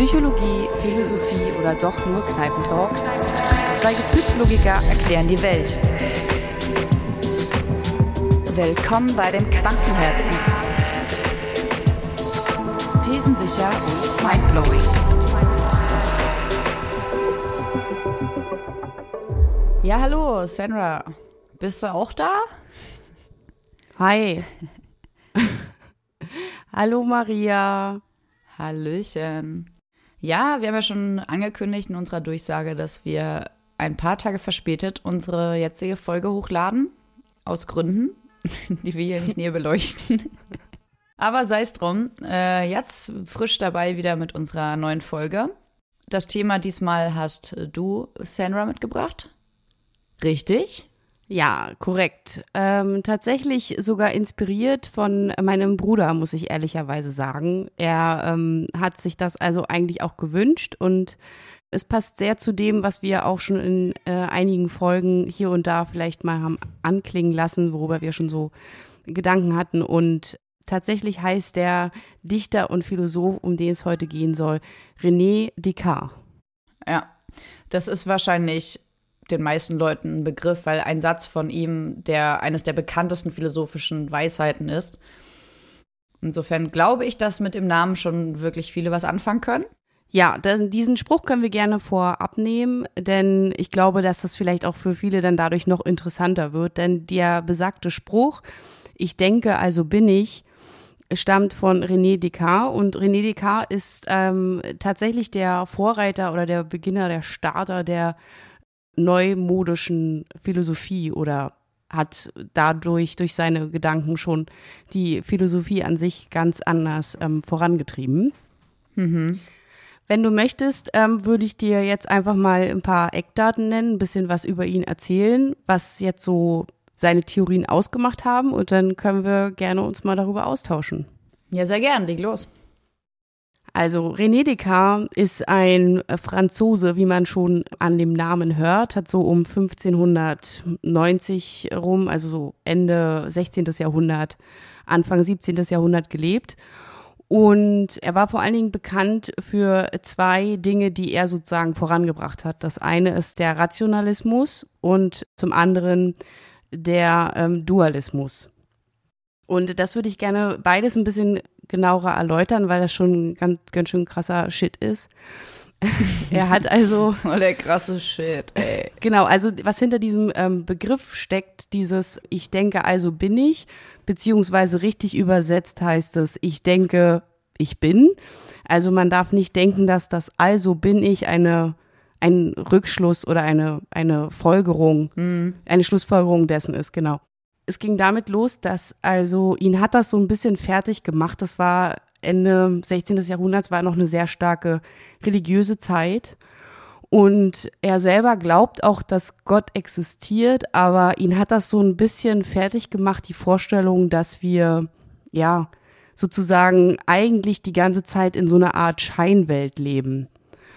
Psychologie, Philosophie oder doch nur Kneipentalk? Zwei Gefühlslogiker erklären die Welt. Willkommen bei den Quantenherzen. Thesensicher und mindblowing. Ja, hallo, Sandra. Bist du auch da? Hi. hallo, Maria. Hallöchen. Ja, wir haben ja schon angekündigt in unserer Durchsage, dass wir ein paar Tage verspätet unsere jetzige Folge hochladen. Aus Gründen, die wir hier nicht näher beleuchten. Aber sei es drum. Äh, jetzt frisch dabei wieder mit unserer neuen Folge. Das Thema diesmal hast du, Sandra, mitgebracht. Richtig? Ja, korrekt. Ähm, tatsächlich sogar inspiriert von meinem Bruder, muss ich ehrlicherweise sagen. Er ähm, hat sich das also eigentlich auch gewünscht und es passt sehr zu dem, was wir auch schon in äh, einigen Folgen hier und da vielleicht mal haben anklingen lassen, worüber wir schon so Gedanken hatten. Und tatsächlich heißt der Dichter und Philosoph, um den es heute gehen soll, René Descartes. Ja, das ist wahrscheinlich den meisten Leuten ein Begriff, weil ein Satz von ihm, der eines der bekanntesten philosophischen Weisheiten ist. Insofern glaube ich, dass mit dem Namen schon wirklich viele was anfangen können. Ja, diesen Spruch können wir gerne vorab nehmen, denn ich glaube, dass das vielleicht auch für viele dann dadurch noch interessanter wird. Denn der besagte Spruch, ich denke, also bin ich, stammt von René Descartes und René Descartes ist ähm, tatsächlich der Vorreiter oder der Beginner, der Starter der neumodischen Philosophie oder hat dadurch durch seine Gedanken schon die Philosophie an sich ganz anders ähm, vorangetrieben. Mhm. Wenn du möchtest, ähm, würde ich dir jetzt einfach mal ein paar Eckdaten nennen, ein bisschen was über ihn erzählen, was jetzt so seine Theorien ausgemacht haben und dann können wir gerne uns mal darüber austauschen. Ja, sehr gern, leg los. Also René Descartes ist ein Franzose, wie man schon an dem Namen hört, hat so um 1590 rum, also so Ende 16. Jahrhundert, Anfang 17. Jahrhundert gelebt. Und er war vor allen Dingen bekannt für zwei Dinge, die er sozusagen vorangebracht hat. Das eine ist der Rationalismus und zum anderen der ähm, Dualismus. Und das würde ich gerne beides ein bisschen genauer erläutern, weil das schon ganz, ganz schön krasser Shit ist. er hat also. Oh, der krasse Shit, ey. Genau, also was hinter diesem ähm, Begriff steckt, dieses Ich denke, also bin ich, beziehungsweise richtig übersetzt heißt es Ich denke, ich bin. Also man darf nicht denken, dass das Also bin ich eine ein Rückschluss oder eine, eine Folgerung, mhm. eine Schlussfolgerung dessen ist, genau es ging damit los, dass also ihn hat das so ein bisschen fertig gemacht. Das war Ende 16. Jahrhunderts, war noch eine sehr starke religiöse Zeit. Und er selber glaubt auch, dass Gott existiert, aber ihn hat das so ein bisschen fertig gemacht, die Vorstellung, dass wir, ja, sozusagen eigentlich die ganze Zeit in so einer Art Scheinwelt leben.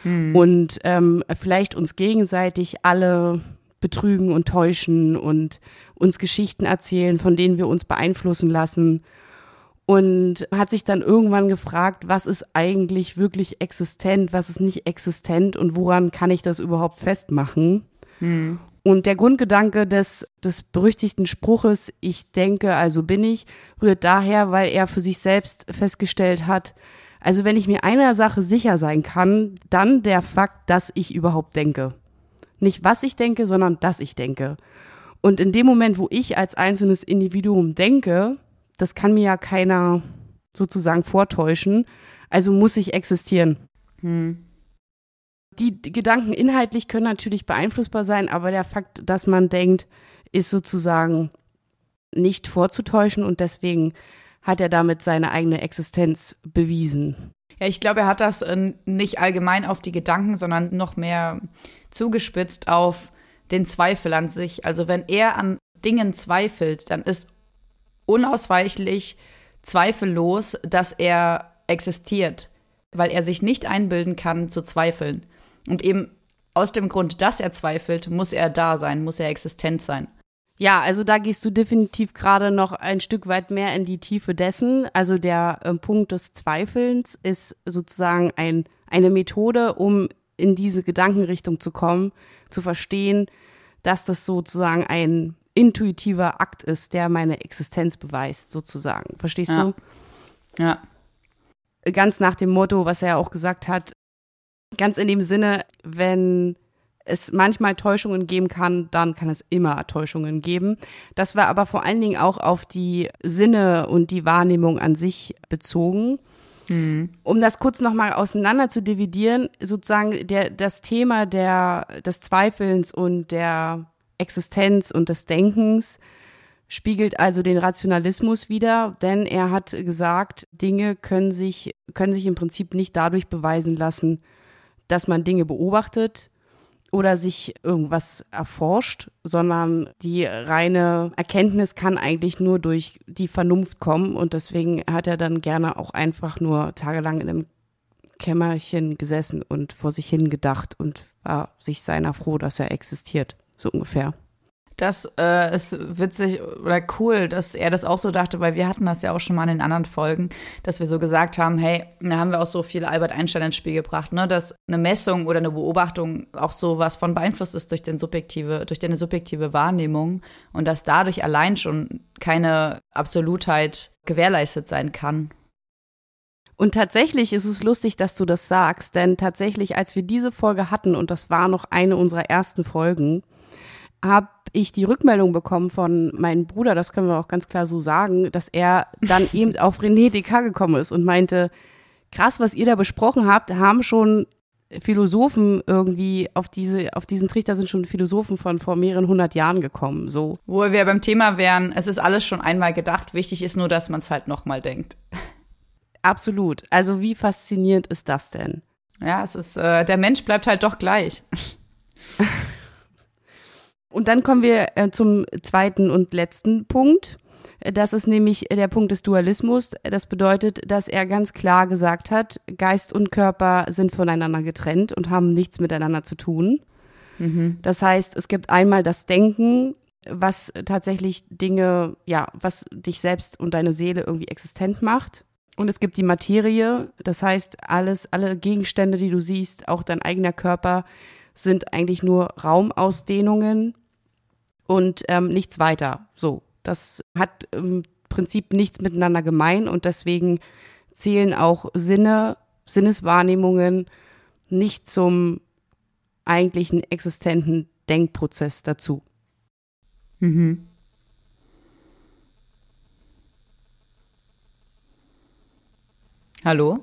Hm. Und ähm, vielleicht uns gegenseitig alle betrügen und täuschen und uns Geschichten erzählen, von denen wir uns beeinflussen lassen. Und hat sich dann irgendwann gefragt, was ist eigentlich wirklich existent, was ist nicht existent und woran kann ich das überhaupt festmachen? Hm. Und der Grundgedanke des, des berüchtigten Spruches, ich denke, also bin ich, rührt daher, weil er für sich selbst festgestellt hat, also wenn ich mir einer Sache sicher sein kann, dann der Fakt, dass ich überhaupt denke. Nicht was ich denke, sondern dass ich denke. Und in dem Moment, wo ich als einzelnes Individuum denke, das kann mir ja keiner sozusagen vortäuschen, also muss ich existieren. Hm. Die Gedanken inhaltlich können natürlich beeinflussbar sein, aber der Fakt, dass man denkt, ist sozusagen nicht vorzutäuschen und deswegen hat er damit seine eigene Existenz bewiesen. Ja, ich glaube, er hat das äh, nicht allgemein auf die Gedanken, sondern noch mehr zugespitzt auf den Zweifel an sich. Also wenn er an Dingen zweifelt, dann ist unausweichlich zweifellos, dass er existiert, weil er sich nicht einbilden kann zu zweifeln. Und eben aus dem Grund, dass er zweifelt, muss er da sein, muss er existent sein. Ja, also da gehst du definitiv gerade noch ein Stück weit mehr in die Tiefe dessen. Also der äh, Punkt des Zweifelns ist sozusagen ein, eine Methode, um in diese Gedankenrichtung zu kommen, zu verstehen, dass das sozusagen ein intuitiver Akt ist, der meine Existenz beweist, sozusagen. Verstehst ja. du? Ja. Ganz nach dem Motto, was er auch gesagt hat, ganz in dem Sinne, wenn es manchmal Täuschungen geben kann, dann kann es immer Täuschungen geben. Das war aber vor allen Dingen auch auf die Sinne und die Wahrnehmung an sich bezogen. Hm. Um das kurz nochmal auseinander zu dividieren, sozusagen der, das Thema der, des Zweifelns und der Existenz und des Denkens spiegelt also den Rationalismus wider, denn er hat gesagt, Dinge können sich, können sich im Prinzip nicht dadurch beweisen lassen, dass man Dinge beobachtet oder sich irgendwas erforscht, sondern die reine Erkenntnis kann eigentlich nur durch die Vernunft kommen und deswegen hat er dann gerne auch einfach nur tagelang in einem Kämmerchen gesessen und vor sich hin gedacht und war sich seiner froh, dass er existiert, so ungefähr. Das äh, ist witzig oder cool, dass er das auch so dachte, weil wir hatten das ja auch schon mal in den anderen Folgen, dass wir so gesagt haben, hey, da haben wir auch so viel Albert Einstein ins Spiel gebracht, ne, dass eine Messung oder eine Beobachtung auch so was von beeinflusst ist durch den subjektive, durch deine subjektive Wahrnehmung und dass dadurch allein schon keine Absolutheit gewährleistet sein kann. Und tatsächlich ist es lustig, dass du das sagst, denn tatsächlich, als wir diese Folge hatten, und das war noch eine unserer ersten Folgen, habe ich die Rückmeldung bekommen von meinem Bruder, das können wir auch ganz klar so sagen, dass er dann eben auf René Descartes gekommen ist und meinte, krass, was ihr da besprochen habt, haben schon Philosophen irgendwie auf diese, auf diesen Trichter sind schon Philosophen von vor mehreren hundert Jahren gekommen, so. Wo wir beim Thema wären, es ist alles schon einmal gedacht, wichtig ist nur, dass man es halt nochmal denkt. Absolut. Also wie faszinierend ist das denn? Ja, es ist, äh, der Mensch bleibt halt doch gleich. Und dann kommen wir äh, zum zweiten und letzten Punkt. Das ist nämlich der Punkt des Dualismus. Das bedeutet, dass er ganz klar gesagt hat, Geist und Körper sind voneinander getrennt und haben nichts miteinander zu tun. Mhm. Das heißt, es gibt einmal das Denken, was tatsächlich Dinge, ja, was dich selbst und deine Seele irgendwie existent macht. Und es gibt die Materie, das heißt, alles, alle Gegenstände, die du siehst, auch dein eigener Körper, sind eigentlich nur Raumausdehnungen und ähm, nichts weiter. So, das hat im Prinzip nichts miteinander gemein und deswegen zählen auch Sinne, Sinneswahrnehmungen nicht zum eigentlichen existenten Denkprozess dazu. Mhm. Hallo?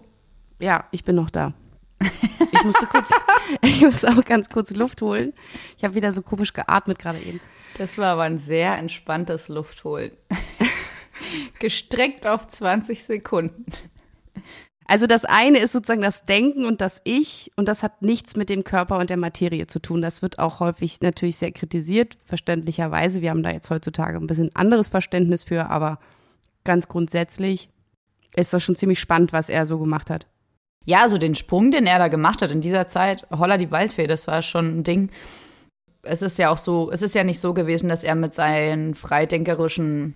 Ja, ich bin noch da. Ich musste kurz, ich musste auch ganz kurz Luft holen. Ich habe wieder so komisch geatmet gerade eben. Das war aber ein sehr entspanntes Luftholen. Gestreckt auf 20 Sekunden. Also das eine ist sozusagen das Denken und das Ich und das hat nichts mit dem Körper und der Materie zu tun. Das wird auch häufig natürlich sehr kritisiert, verständlicherweise. Wir haben da jetzt heutzutage ein bisschen anderes Verständnis für, aber ganz grundsätzlich ist das schon ziemlich spannend, was er so gemacht hat. Ja, so den Sprung, den er da gemacht hat in dieser Zeit, Holla die Waldfee, das war schon ein Ding. Es ist ja auch so, es ist ja nicht so gewesen, dass er mit seinen freidenkerischen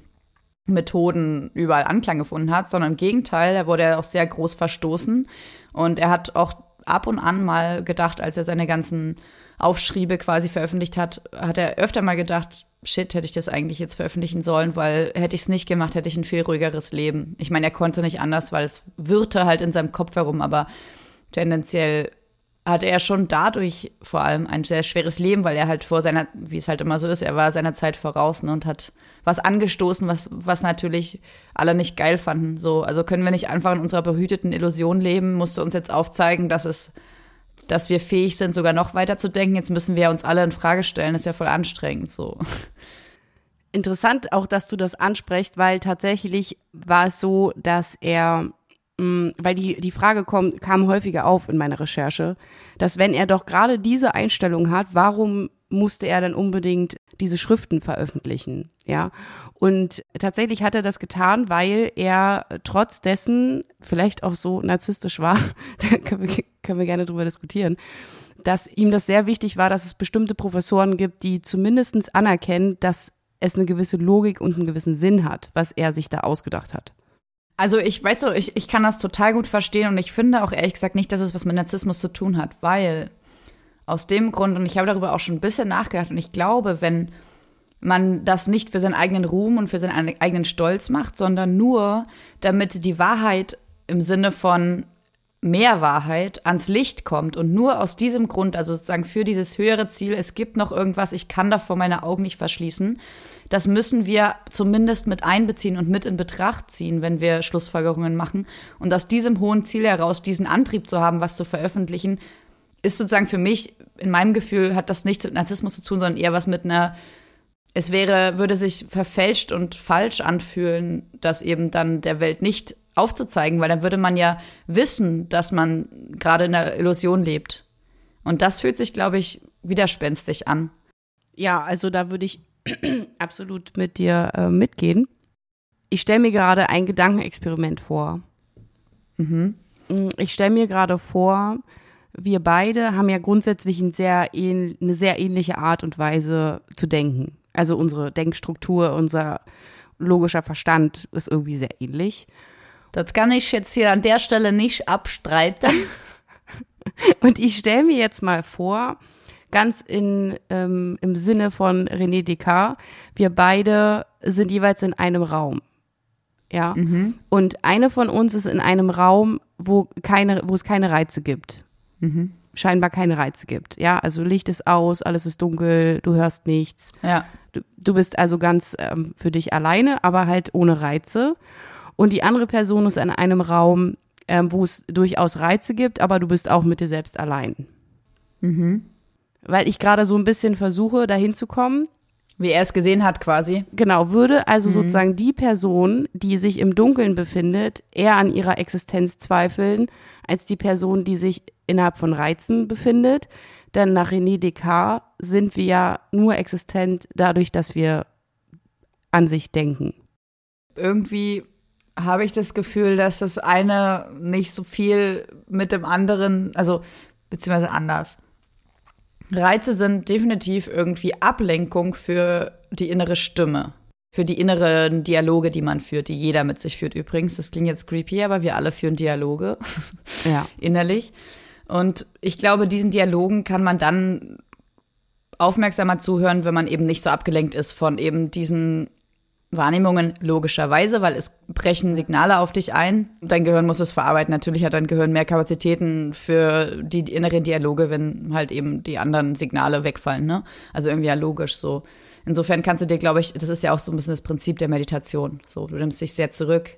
Methoden überall Anklang gefunden hat, sondern im Gegenteil, er wurde ja auch sehr groß verstoßen und er hat auch ab und an mal gedacht, als er seine ganzen Aufschriebe quasi veröffentlicht hat, hat er öfter mal gedacht, shit, hätte ich das eigentlich jetzt veröffentlichen sollen, weil hätte ich es nicht gemacht, hätte ich ein viel ruhigeres Leben. Ich meine, er konnte nicht anders, weil es wirrte halt in seinem Kopf herum, aber tendenziell hatte er schon dadurch vor allem ein sehr schweres Leben, weil er halt vor seiner, wie es halt immer so ist, er war seiner Zeit voraus ne, und hat was angestoßen, was, was natürlich alle nicht geil fanden. So, also können wir nicht einfach in unserer behüteten Illusion leben, musste uns jetzt aufzeigen, dass es dass wir fähig sind, sogar noch weiter zu denken. Jetzt müssen wir uns alle in Frage stellen. Das ist ja voll anstrengend so. Interessant auch, dass du das ansprichst, weil tatsächlich war es so, dass er, mh, weil die, die Frage kom, kam häufiger auf in meiner Recherche, dass wenn er doch gerade diese Einstellung hat, warum musste er dann unbedingt diese Schriften veröffentlichen, ja. Und tatsächlich hat er das getan, weil er trotz dessen vielleicht auch so narzisstisch war, da können wir, können wir gerne drüber diskutieren, dass ihm das sehr wichtig war, dass es bestimmte Professoren gibt, die zumindestens anerkennen, dass es eine gewisse Logik und einen gewissen Sinn hat, was er sich da ausgedacht hat. Also ich weiß so, ich, ich kann das total gut verstehen und ich finde auch ehrlich gesagt nicht, dass es was mit Narzissmus zu tun hat, weil aus dem Grund, und ich habe darüber auch schon ein bisschen nachgedacht, und ich glaube, wenn man das nicht für seinen eigenen Ruhm und für seinen eigenen Stolz macht, sondern nur, damit die Wahrheit im Sinne von mehr Wahrheit ans Licht kommt und nur aus diesem Grund, also sozusagen für dieses höhere Ziel, es gibt noch irgendwas, ich kann davor meine Augen nicht verschließen, das müssen wir zumindest mit einbeziehen und mit in Betracht ziehen, wenn wir Schlussfolgerungen machen. Und aus diesem hohen Ziel heraus, diesen Antrieb zu haben, was zu veröffentlichen, ist sozusagen für mich, in meinem Gefühl, hat das nichts mit Narzissmus zu tun, sondern eher was mit einer es wäre, würde sich verfälscht und falsch anfühlen, das eben dann der Welt nicht aufzuzeigen, weil dann würde man ja wissen, dass man gerade in einer Illusion lebt. Und das fühlt sich, glaube ich, widerspenstig an. Ja, also da würde ich absolut mit dir äh, mitgehen. Ich stelle mir gerade ein Gedankenexperiment vor. Mhm. Mm, ich stelle mir gerade vor, wir beide haben ja grundsätzlich ein sehr eine sehr ähnliche Art und Weise zu denken. Also unsere Denkstruktur, unser logischer Verstand ist irgendwie sehr ähnlich. Das kann ich jetzt hier an der Stelle nicht abstreiten. Und ich stelle mir jetzt mal vor, ganz in, ähm, im Sinne von René Descartes, wir beide sind jeweils in einem Raum. Ja. Mhm. Und eine von uns ist in einem Raum, wo keine, wo es keine Reize gibt. Mhm. Scheinbar keine Reize gibt. Ja, also Licht ist aus, alles ist dunkel, du hörst nichts. Ja. Du, du bist also ganz ähm, für dich alleine, aber halt ohne Reize und die andere Person ist in einem Raum, ähm, wo es durchaus Reize gibt, aber du bist auch mit dir selbst allein. Mhm. Weil ich gerade so ein bisschen versuche, dahin zu kommen. Wie er es gesehen hat, quasi. Genau, würde also mhm. sozusagen die Person, die sich im Dunkeln befindet, eher an ihrer Existenz zweifeln, als die Person, die sich innerhalb von Reizen befindet. Denn nach René Descartes sind wir ja nur existent dadurch, dass wir an sich denken. Irgendwie habe ich das Gefühl, dass das eine nicht so viel mit dem anderen, also beziehungsweise anders. Reize sind definitiv irgendwie Ablenkung für die innere Stimme, für die inneren Dialoge, die man führt, die jeder mit sich führt übrigens. Das klingt jetzt creepy, aber wir alle führen Dialoge ja. innerlich. Und ich glaube, diesen Dialogen kann man dann aufmerksamer zuhören, wenn man eben nicht so abgelenkt ist von eben diesen Wahrnehmungen logischerweise, weil es brechen Signale auf dich ein. Dein Gehirn muss es verarbeiten. Natürlich hat dein Gehirn mehr Kapazitäten für die inneren Dialoge, wenn halt eben die anderen Signale wegfallen. Ne? Also irgendwie ja logisch so. Insofern kannst du dir, glaube ich, das ist ja auch so ein bisschen das Prinzip der Meditation. So, du nimmst dich sehr zurück.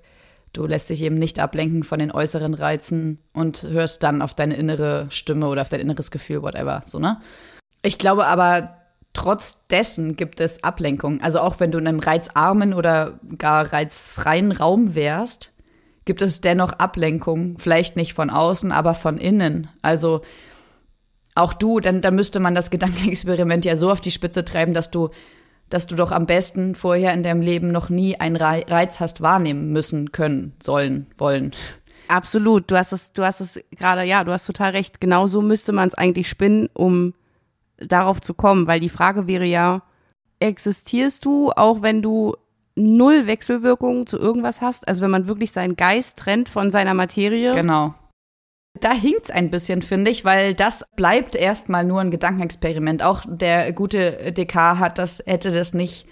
Du lässt dich eben nicht ablenken von den äußeren Reizen und hörst dann auf deine innere Stimme oder auf dein inneres Gefühl, whatever. So, ne? Ich glaube aber, trotz dessen gibt es Ablenkung. Also auch wenn du in einem reizarmen oder gar reizfreien Raum wärst, gibt es dennoch Ablenkung. Vielleicht nicht von außen, aber von innen. Also auch du, dann, dann müsste man das Gedankenexperiment ja so auf die Spitze treiben, dass du, dass du doch am besten vorher in deinem Leben noch nie einen Reiz hast wahrnehmen müssen, können, sollen, wollen. Absolut. Du hast es, du hast es gerade, ja, du hast total recht. Genau so müsste man es eigentlich spinnen, um darauf zu kommen, weil die Frage wäre ja, existierst du, auch wenn du null Wechselwirkungen zu irgendwas hast? Also wenn man wirklich seinen Geist trennt von seiner Materie? Genau. Da hinkt's ein bisschen, finde ich, weil das bleibt erstmal nur ein Gedankenexperiment. Auch der gute DK hat das, hätte das nicht,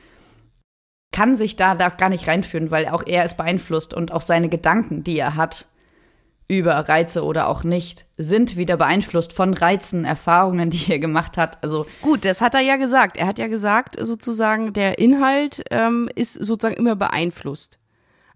kann sich da, da gar nicht reinführen, weil auch er es beeinflusst und auch seine Gedanken, die er hat, über Reize oder auch nicht, sind wieder beeinflusst von Reizen, Erfahrungen, die er gemacht hat. Also gut, das hat er ja gesagt. Er hat ja gesagt, sozusagen der Inhalt ähm, ist sozusagen immer beeinflusst.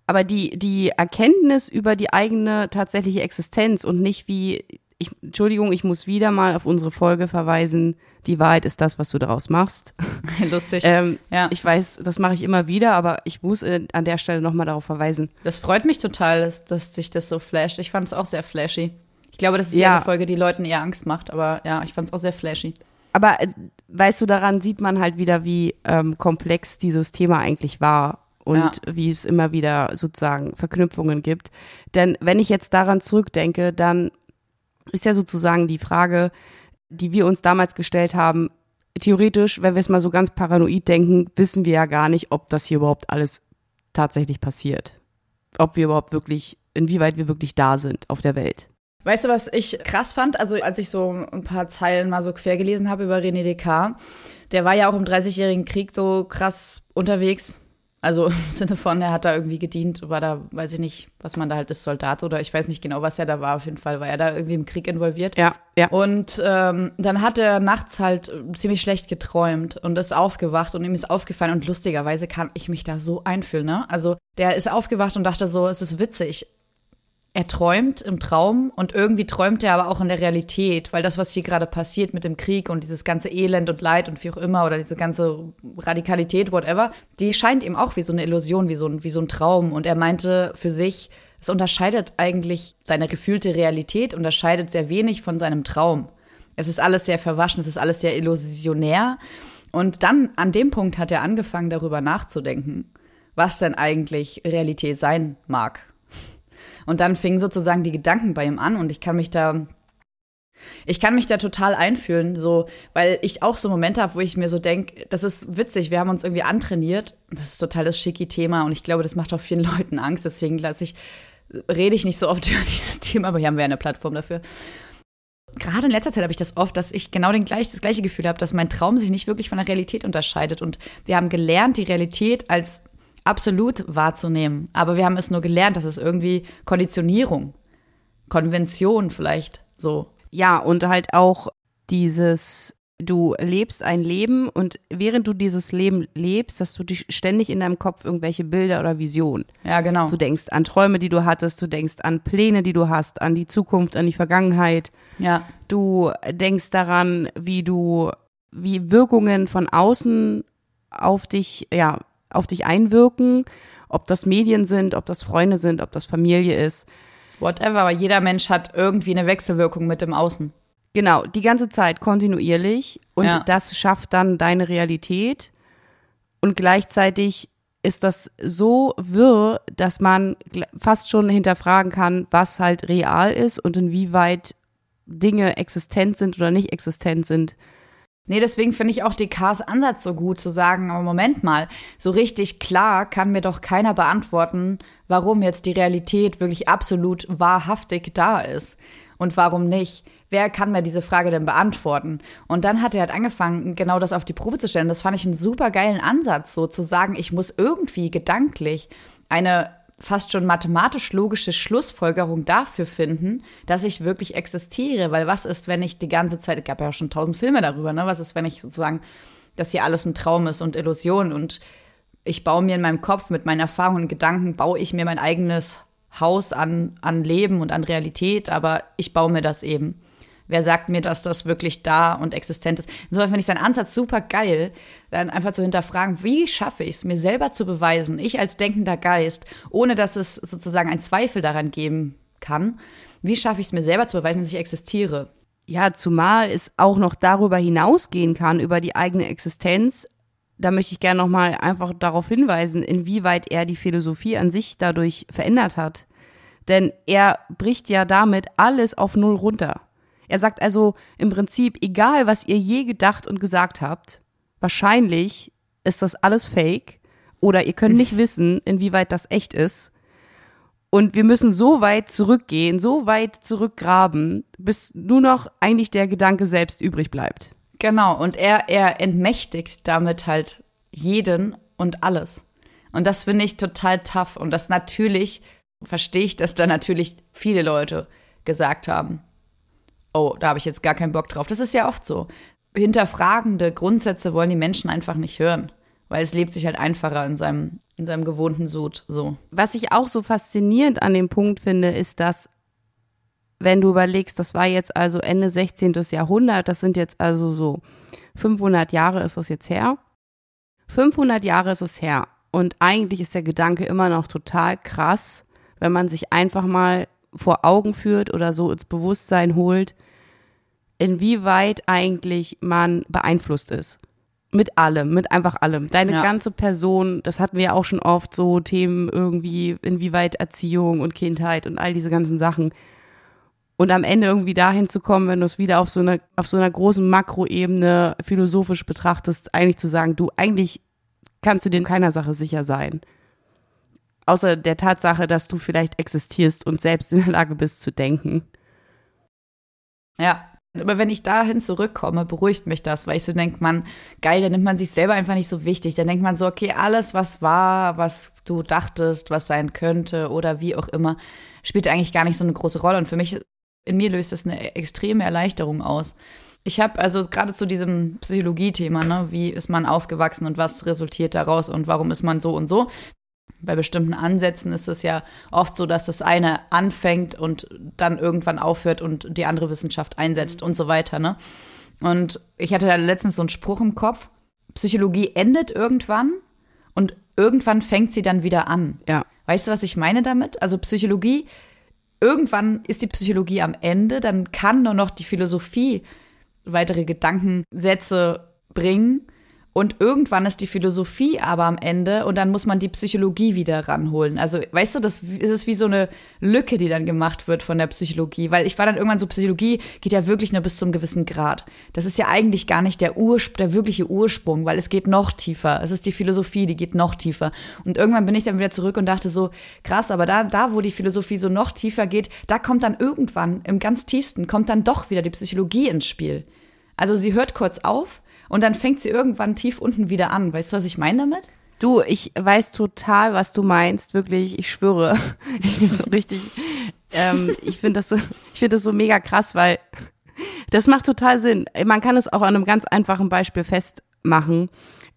Aber die die Erkenntnis über die eigene tatsächliche Existenz und nicht wie ich, Entschuldigung, ich muss wieder mal auf unsere Folge verweisen. Die Wahrheit ist das, was du daraus machst. Lustig. ähm, ja. Ich weiß, das mache ich immer wieder, aber ich muss äh, an der Stelle nochmal darauf verweisen. Das freut mich total, dass, dass sich das so flasht. Ich fand es auch sehr flashy. Ich glaube, das ist ja, eine Folge, die Leuten eher Angst macht, aber ja, ich fand es auch sehr flashy. Aber äh, weißt du, daran sieht man halt wieder, wie ähm, komplex dieses Thema eigentlich war und ja. wie es immer wieder sozusagen Verknüpfungen gibt. Denn wenn ich jetzt daran zurückdenke, dann ist ja sozusagen die Frage, die wir uns damals gestellt haben, theoretisch, wenn wir es mal so ganz paranoid denken, wissen wir ja gar nicht, ob das hier überhaupt alles tatsächlich passiert. Ob wir überhaupt wirklich, inwieweit wir wirklich da sind auf der Welt. Weißt du, was ich krass fand? Also, als ich so ein paar Zeilen mal so quer gelesen habe über René Descartes, der war ja auch im Dreißigjährigen Krieg so krass unterwegs. Also im Sinne von, er hat da irgendwie gedient, war da, weiß ich nicht, was man da halt ist, Soldat oder ich weiß nicht genau, was er da war. Auf jeden Fall war er da irgendwie im Krieg involviert. Ja, ja. Und ähm, dann hat er nachts halt ziemlich schlecht geträumt und ist aufgewacht und ihm ist aufgefallen und lustigerweise kann ich mich da so einfühlen, ne? Also der ist aufgewacht und dachte so, es ist witzig er träumt im Traum und irgendwie träumt er aber auch in der Realität, weil das, was hier gerade passiert mit dem Krieg und dieses ganze Elend und Leid und wie auch immer oder diese ganze Radikalität, whatever, die scheint ihm auch wie so eine Illusion, wie so ein, wie so ein Traum. Und er meinte für sich, es unterscheidet eigentlich seine gefühlte Realität, unterscheidet sehr wenig von seinem Traum. Es ist alles sehr verwaschen, es ist alles sehr illusionär. Und dann an dem Punkt hat er angefangen, darüber nachzudenken, was denn eigentlich Realität sein mag. Und dann fingen sozusagen die Gedanken bei ihm an und ich kann mich da ich kann mich da total einfühlen, so, weil ich auch so Momente habe, wo ich mir so denke, das ist witzig, wir haben uns irgendwie antrainiert. Das ist total das schicki Thema und ich glaube, das macht auch vielen Leuten Angst. Deswegen lasse ich, rede ich nicht so oft über dieses Thema, aber hier haben wir eine Plattform dafür. Gerade in letzter Zeit habe ich das oft, dass ich genau den gleich, das gleiche Gefühl habe, dass mein Traum sich nicht wirklich von der Realität unterscheidet. Und wir haben gelernt, die Realität als absolut wahrzunehmen. Aber wir haben es nur gelernt, das ist irgendwie Konditionierung, Konvention vielleicht so. Ja, und halt auch dieses, du lebst ein Leben und während du dieses Leben lebst, hast du dich ständig in deinem Kopf irgendwelche Bilder oder Visionen. Ja, genau. Du denkst an Träume, die du hattest, du denkst an Pläne, die du hast, an die Zukunft, an die Vergangenheit. Ja. Du denkst daran, wie du, wie Wirkungen von außen auf dich, ja, auf dich einwirken, ob das Medien sind, ob das Freunde sind, ob das Familie ist. Whatever, aber jeder Mensch hat irgendwie eine Wechselwirkung mit dem Außen. Genau, die ganze Zeit kontinuierlich und ja. das schafft dann deine Realität und gleichzeitig ist das so wirr, dass man fast schon hinterfragen kann, was halt real ist und inwieweit Dinge existent sind oder nicht existent sind. Nee, deswegen finde ich auch Descartes Ansatz so gut, zu sagen, aber Moment mal, so richtig klar kann mir doch keiner beantworten, warum jetzt die Realität wirklich absolut wahrhaftig da ist und warum nicht. Wer kann mir diese Frage denn beantworten? Und dann hat er halt angefangen, genau das auf die Probe zu stellen. Das fand ich einen super geilen Ansatz, so zu sagen, ich muss irgendwie gedanklich eine fast schon mathematisch-logische Schlussfolgerung dafür finden, dass ich wirklich existiere. Weil was ist, wenn ich die ganze Zeit, es gab ja auch schon tausend Filme darüber, ne? Was ist, wenn ich sozusagen, dass hier alles ein Traum ist und Illusion und ich baue mir in meinem Kopf mit meinen Erfahrungen und Gedanken, baue ich mir mein eigenes Haus an, an Leben und an Realität, aber ich baue mir das eben. Wer sagt mir, dass das wirklich da und existent ist? Insofern finde ich seinen Ansatz super geil, dann einfach zu hinterfragen, wie schaffe ich es, mir selber zu beweisen, ich als denkender Geist, ohne dass es sozusagen einen Zweifel daran geben kann, wie schaffe ich es mir selber zu beweisen, dass ich existiere? Ja, zumal es auch noch darüber hinausgehen kann, über die eigene Existenz. Da möchte ich gerne nochmal einfach darauf hinweisen, inwieweit er die Philosophie an sich dadurch verändert hat. Denn er bricht ja damit alles auf Null runter. Er sagt also im Prinzip, egal was ihr je gedacht und gesagt habt, wahrscheinlich ist das alles fake oder ihr könnt nicht wissen, inwieweit das echt ist. Und wir müssen so weit zurückgehen, so weit zurückgraben, bis nur noch eigentlich der Gedanke selbst übrig bleibt. Genau, und er, er entmächtigt damit halt jeden und alles. Und das finde ich total tough. Und das natürlich verstehe ich, dass da natürlich viele Leute gesagt haben, oh, da habe ich jetzt gar keinen Bock drauf. Das ist ja oft so. Hinterfragende Grundsätze wollen die Menschen einfach nicht hören, weil es lebt sich halt einfacher in seinem, in seinem gewohnten Sud. So. Was ich auch so faszinierend an dem Punkt finde, ist, dass wenn du überlegst, das war jetzt also Ende 16. Jahrhundert, das sind jetzt also so 500 Jahre ist das jetzt her. 500 Jahre ist es her. Und eigentlich ist der Gedanke immer noch total krass, wenn man sich einfach mal vor Augen führt oder so ins Bewusstsein holt, inwieweit eigentlich man beeinflusst ist. Mit allem, mit einfach allem. Deine ja. ganze Person, das hatten wir ja auch schon oft, so Themen irgendwie, inwieweit Erziehung und Kindheit und all diese ganzen Sachen. Und am Ende irgendwie dahin zu kommen, wenn du es wieder auf so einer, auf so einer großen Makroebene philosophisch betrachtest, eigentlich zu sagen, du, eigentlich kannst du dir in keiner Sache sicher sein. Außer der Tatsache, dass du vielleicht existierst und selbst in der Lage bist zu denken. Ja, aber wenn ich dahin zurückkomme, beruhigt mich das, weil ich so denke, man, geil, dann nimmt man sich selber einfach nicht so wichtig. Dann denkt man so, okay, alles, was war, was du dachtest, was sein könnte oder wie auch immer, spielt eigentlich gar nicht so eine große Rolle. Und für mich, in mir löst das eine extreme Erleichterung aus. Ich habe also gerade zu diesem Psychologie-Thema, ne, wie ist man aufgewachsen und was resultiert daraus und warum ist man so und so, bei bestimmten Ansätzen ist es ja oft so, dass das eine anfängt und dann irgendwann aufhört und die andere Wissenschaft einsetzt und so weiter. Ne? Und ich hatte da letztens so einen Spruch im Kopf: Psychologie endet irgendwann und irgendwann fängt sie dann wieder an. Ja. Weißt du, was ich meine damit? Also Psychologie, irgendwann ist die Psychologie am Ende, dann kann nur noch die Philosophie weitere Gedankensätze bringen und irgendwann ist die Philosophie aber am Ende und dann muss man die Psychologie wieder ranholen. Also, weißt du, das ist wie so eine Lücke, die dann gemacht wird von der Psychologie. Weil ich war dann irgendwann so, Psychologie geht ja wirklich nur bis zum gewissen Grad. Das ist ja eigentlich gar nicht der, Urspr der wirkliche Ursprung, weil es geht noch tiefer. Es ist die Philosophie, die geht noch tiefer. Und irgendwann bin ich dann wieder zurück und dachte so, krass, aber da, da, wo die Philosophie so noch tiefer geht, da kommt dann irgendwann im ganz tiefsten, kommt dann doch wieder die Psychologie ins Spiel. Also sie hört kurz auf und dann fängt sie irgendwann tief unten wieder an. Weißt du, was ich meine damit? Du, ich weiß total, was du meinst, wirklich, ich schwöre. Ich bin so richtig, ähm, ich finde das so, ich finde das so mega krass, weil das macht total Sinn. Man kann es auch an einem ganz einfachen Beispiel festmachen.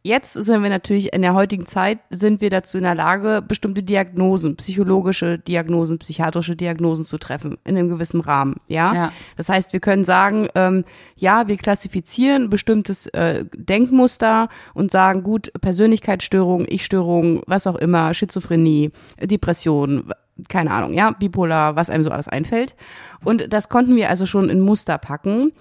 Jetzt sind wir natürlich in der heutigen Zeit, sind wir dazu in der Lage, bestimmte Diagnosen, psychologische Diagnosen, psychiatrische Diagnosen zu treffen, in einem gewissen Rahmen. Ja. ja. Das heißt, wir können sagen, ähm, ja, wir klassifizieren bestimmtes äh, Denkmuster und sagen, gut, Persönlichkeitsstörung, Ich-Störung, was auch immer, Schizophrenie, Depression, keine Ahnung, ja, bipolar, was einem so alles einfällt. Und das konnten wir also schon in Muster packen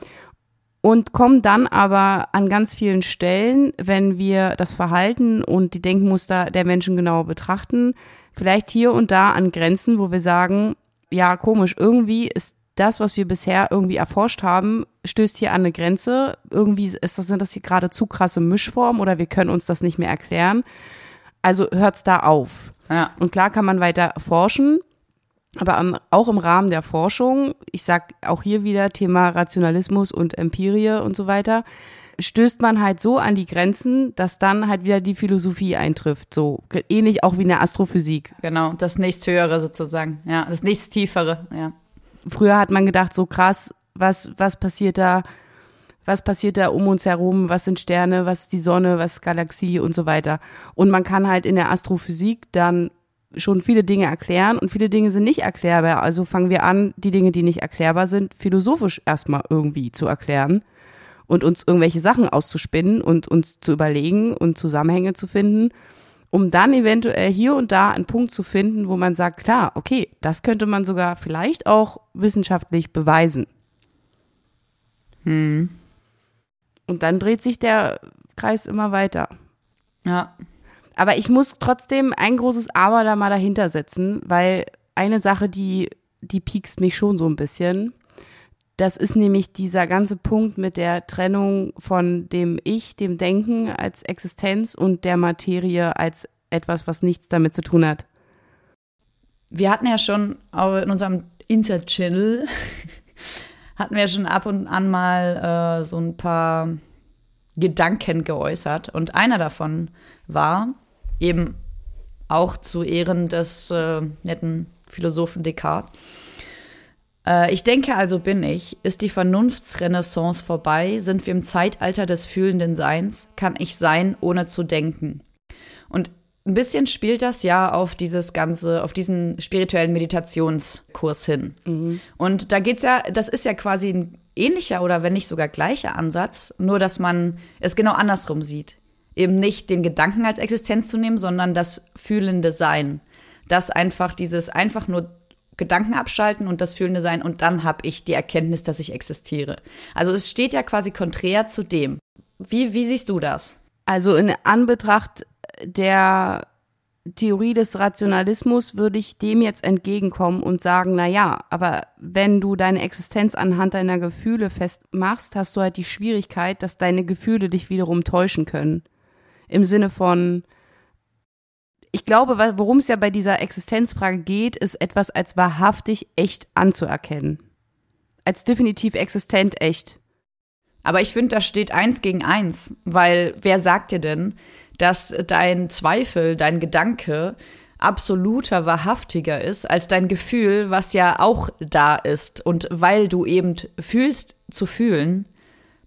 und kommen dann aber an ganz vielen Stellen, wenn wir das Verhalten und die Denkmuster der Menschen genauer betrachten, vielleicht hier und da an Grenzen, wo wir sagen, ja, komisch, irgendwie ist das, was wir bisher irgendwie erforscht haben, stößt hier an eine Grenze. Irgendwie ist das, sind das hier gerade zu krasse Mischformen oder wir können uns das nicht mehr erklären. Also hört's da auf. Ja. Und klar kann man weiter forschen, aber am, auch im Rahmen der Forschung, ich sag auch hier wieder Thema Rationalismus und Empirie und so weiter, stößt man halt so an die Grenzen, dass dann halt wieder die Philosophie eintrifft. So ähnlich auch wie in der Astrophysik. Genau, das nächsthöhere sozusagen. Ja, das nächsttiefere, ja. Früher hat man gedacht, so krass, was, was passiert da? Was passiert da um uns herum? Was sind Sterne? Was ist die Sonne? Was ist Galaxie und so weiter? Und man kann halt in der Astrophysik dann schon viele Dinge erklären und viele Dinge sind nicht erklärbar. Also fangen wir an, die Dinge, die nicht erklärbar sind, philosophisch erstmal irgendwie zu erklären und uns irgendwelche Sachen auszuspinnen und uns zu überlegen und Zusammenhänge zu finden, um dann eventuell hier und da einen Punkt zu finden, wo man sagt, klar, okay, das könnte man sogar vielleicht auch wissenschaftlich beweisen. Hm. Und dann dreht sich der Kreis immer weiter. Ja, aber ich muss trotzdem ein großes Aber da mal dahinter setzen, weil eine Sache, die, die piekst mich schon so ein bisschen. Das ist nämlich dieser ganze Punkt mit der Trennung von dem Ich, dem Denken als Existenz und der Materie als etwas, was nichts damit zu tun hat. Wir hatten ja schon in unserem Insert-Channel hatten wir schon ab und an mal äh, so ein paar Gedanken geäußert. Und einer davon war, eben auch zu Ehren des äh, netten Philosophen Descartes. Äh, ich denke also bin ich, ist die Vernunftsrenaissance vorbei, sind wir im Zeitalter des fühlenden Seins, kann ich sein, ohne zu denken. Und ein bisschen spielt das ja auf dieses ganze, auf diesen spirituellen Meditationskurs hin. Mhm. Und da geht's ja, das ist ja quasi ein ähnlicher oder wenn nicht sogar gleicher Ansatz, nur dass man es genau andersrum sieht eben nicht den Gedanken als Existenz zu nehmen, sondern das fühlende Sein. Das einfach dieses einfach nur Gedanken abschalten und das fühlende Sein und dann habe ich die Erkenntnis, dass ich existiere. Also es steht ja quasi konträr zu dem. Wie, wie siehst du das? Also in Anbetracht der Theorie des Rationalismus würde ich dem jetzt entgegenkommen und sagen, na ja, aber wenn du deine Existenz anhand deiner Gefühle festmachst, hast du halt die Schwierigkeit, dass deine Gefühle dich wiederum täuschen können. Im Sinne von, ich glaube, worum es ja bei dieser Existenzfrage geht, ist etwas als wahrhaftig echt anzuerkennen. Als definitiv existent echt. Aber ich finde, da steht eins gegen eins, weil wer sagt dir denn, dass dein Zweifel, dein Gedanke absoluter, wahrhaftiger ist als dein Gefühl, was ja auch da ist. Und weil du eben fühlst zu fühlen,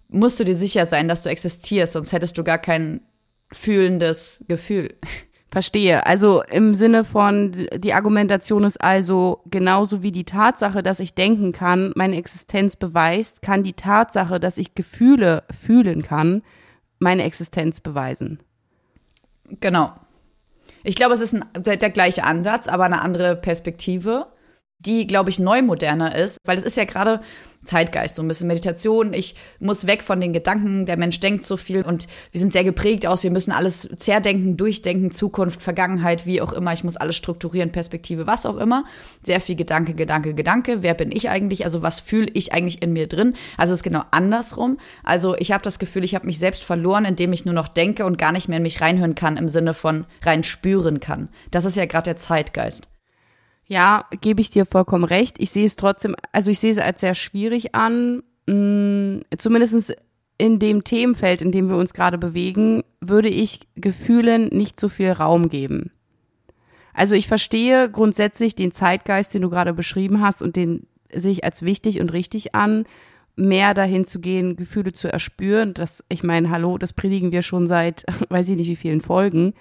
musst du dir sicher sein, dass du existierst, sonst hättest du gar kein fühlendes Gefühl. Verstehe. Also im Sinne von, die Argumentation ist also genauso wie die Tatsache, dass ich denken kann, meine Existenz beweist, kann die Tatsache, dass ich Gefühle fühlen kann, meine Existenz beweisen. Genau. Ich glaube, es ist ein, der, der gleiche Ansatz, aber eine andere Perspektive, die, glaube ich, neu moderner ist, weil es ist ja gerade Zeitgeist, so ein bisschen Meditation. Ich muss weg von den Gedanken, der Mensch denkt so viel und wir sind sehr geprägt aus, wir müssen alles zerdenken, durchdenken, Zukunft, Vergangenheit, wie auch immer. Ich muss alles strukturieren, Perspektive, was auch immer. Sehr viel Gedanke, Gedanke, Gedanke. Wer bin ich eigentlich? Also was fühle ich eigentlich in mir drin? Also es ist genau andersrum. Also ich habe das Gefühl, ich habe mich selbst verloren, indem ich nur noch denke und gar nicht mehr in mich reinhören kann im Sinne von rein spüren kann. Das ist ja gerade der Zeitgeist. Ja, gebe ich dir vollkommen recht. Ich sehe es trotzdem, also ich sehe es als sehr schwierig an. Mm, Zumindest in dem Themenfeld, in dem wir uns gerade bewegen, würde ich Gefühlen nicht so viel Raum geben. Also ich verstehe grundsätzlich den Zeitgeist, den du gerade beschrieben hast und den sehe ich als wichtig und richtig an, mehr dahin zu gehen, Gefühle zu erspüren. Das, ich meine, hallo, das predigen wir schon seit, weiß ich nicht wie vielen Folgen.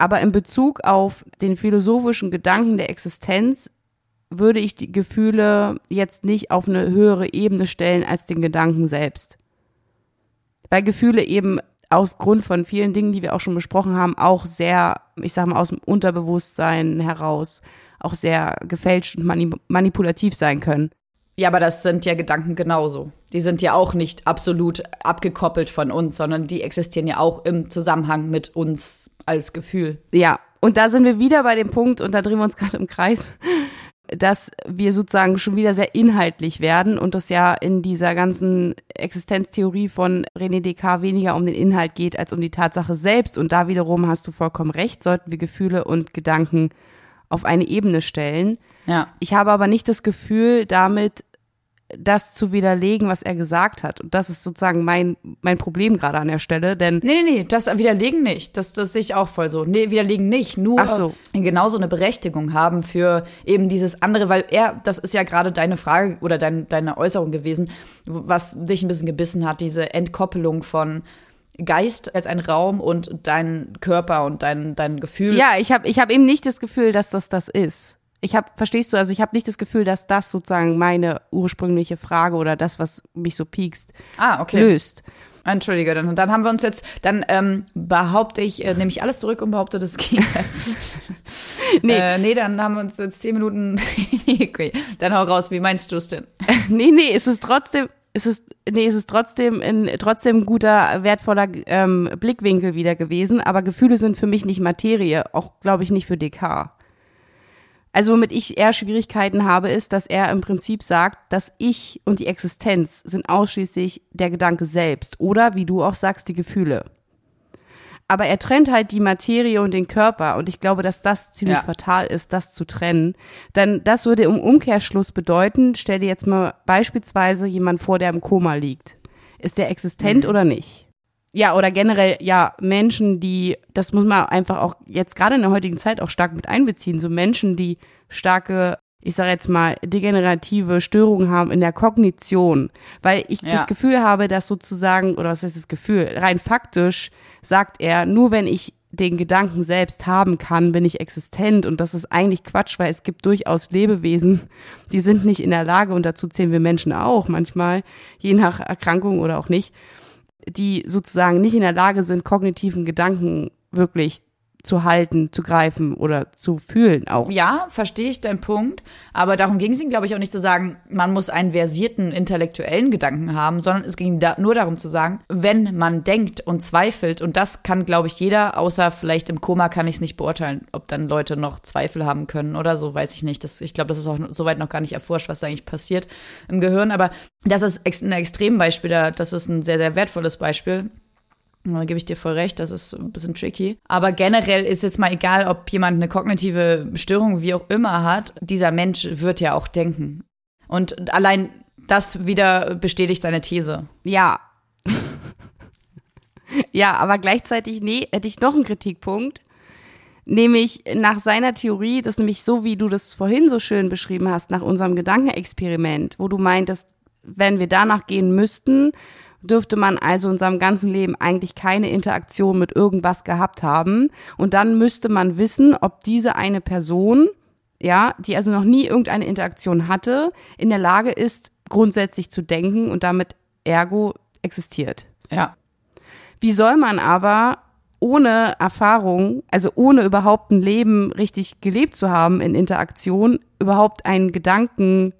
Aber in Bezug auf den philosophischen Gedanken der Existenz würde ich die Gefühle jetzt nicht auf eine höhere Ebene stellen als den Gedanken selbst. Weil Gefühle eben aufgrund von vielen Dingen, die wir auch schon besprochen haben, auch sehr, ich sag mal, aus dem Unterbewusstsein heraus auch sehr gefälscht und manipulativ sein können. Ja, aber das sind ja Gedanken genauso. Die sind ja auch nicht absolut abgekoppelt von uns, sondern die existieren ja auch im Zusammenhang mit uns als Gefühl. Ja, und da sind wir wieder bei dem Punkt, und da drehen wir uns gerade im Kreis, dass wir sozusagen schon wieder sehr inhaltlich werden und es ja in dieser ganzen Existenztheorie von René Descartes weniger um den Inhalt geht als um die Tatsache selbst. Und da wiederum hast du vollkommen recht, sollten wir Gefühle und Gedanken auf eine Ebene stellen. Ja. Ich habe aber nicht das Gefühl, damit das zu widerlegen, was er gesagt hat. Und das ist sozusagen mein, mein Problem gerade an der Stelle, denn. Nee, nee, nee, das widerlegen nicht. Das, das sehe ich auch voll so. Nee, widerlegen nicht. Nur Ach so. genauso eine Berechtigung haben für eben dieses andere, weil er, das ist ja gerade deine Frage oder dein, deine Äußerung gewesen, was dich ein bisschen gebissen hat, diese Entkoppelung von Geist als ein Raum und dein Körper und dein, dein Gefühl. Ja, ich habe ich hab eben nicht das Gefühl, dass das das ist. Ich habe, verstehst du, also ich habe nicht das Gefühl, dass das sozusagen meine ursprüngliche Frage oder das, was mich so piekst, ah, okay. löst. Entschuldige, dann, dann haben wir uns jetzt, dann ähm, behaupte ich, äh, nehme ich alles zurück und behaupte das Gegenteil. nee. Äh, nee, dann haben wir uns jetzt zehn Minuten. okay, dann hau raus, wie meinst du es denn? nee, nee, es ist trotzdem, es ist, nee, es ist trotzdem ein trotzdem guter, wertvoller ähm, Blickwinkel wieder gewesen, aber Gefühle sind für mich nicht Materie, auch glaube ich nicht für Descartes. Also womit ich eher Schwierigkeiten habe, ist, dass er im Prinzip sagt, dass ich und die Existenz sind ausschließlich der Gedanke selbst oder, wie du auch sagst, die Gefühle. Aber er trennt halt die Materie und den Körper und ich glaube, dass das ziemlich ja. fatal ist, das zu trennen. Denn das würde im Umkehrschluss bedeuten, stell dir jetzt mal beispielsweise jemand vor, der im Koma liegt. Ist der existent mhm. oder nicht? Ja, oder generell, ja, Menschen, die, das muss man einfach auch jetzt gerade in der heutigen Zeit auch stark mit einbeziehen, so Menschen, die starke, ich sage jetzt mal, degenerative Störungen haben in der Kognition, weil ich ja. das Gefühl habe, dass sozusagen, oder was ist das Gefühl, rein faktisch sagt er, nur wenn ich den Gedanken selbst haben kann, bin ich existent. Und das ist eigentlich Quatsch, weil es gibt durchaus Lebewesen, die sind nicht in der Lage. Und dazu zählen wir Menschen auch manchmal, je nach Erkrankung oder auch nicht, die sozusagen nicht in der Lage sind, kognitiven Gedanken wirklich zu halten, zu greifen oder zu fühlen auch. Ja, verstehe ich deinen Punkt. Aber darum ging es ihm, glaube ich, auch nicht zu sagen, man muss einen versierten intellektuellen Gedanken haben, sondern es ging da nur darum zu sagen, wenn man denkt und zweifelt, und das kann, glaube ich, jeder, außer vielleicht im Koma kann ich es nicht beurteilen, ob dann Leute noch Zweifel haben können oder so, weiß ich nicht. Das, ich glaube, das ist auch soweit noch gar nicht erforscht, was da eigentlich passiert im Gehirn. Aber das ist ein Extrembeispiel, das ist ein sehr, sehr wertvolles Beispiel. Da gebe ich dir voll recht, das ist ein bisschen tricky. Aber generell ist jetzt mal egal, ob jemand eine kognitive Störung wie auch immer hat, dieser Mensch wird ja auch denken. Und allein das wieder bestätigt seine These. Ja. ja, aber gleichzeitig, nee, hätte ich noch einen Kritikpunkt. Nämlich nach seiner Theorie, das nämlich so, wie du das vorhin so schön beschrieben hast, nach unserem Gedankenexperiment, wo du meintest, wenn wir danach gehen müssten, dürfte man also in seinem ganzen Leben eigentlich keine Interaktion mit irgendwas gehabt haben. Und dann müsste man wissen, ob diese eine Person, ja, die also noch nie irgendeine Interaktion hatte, in der Lage ist, grundsätzlich zu denken und damit ergo existiert. Ja. Wie soll man aber ohne Erfahrung, also ohne überhaupt ein Leben richtig gelebt zu haben in Interaktion, überhaupt einen Gedanken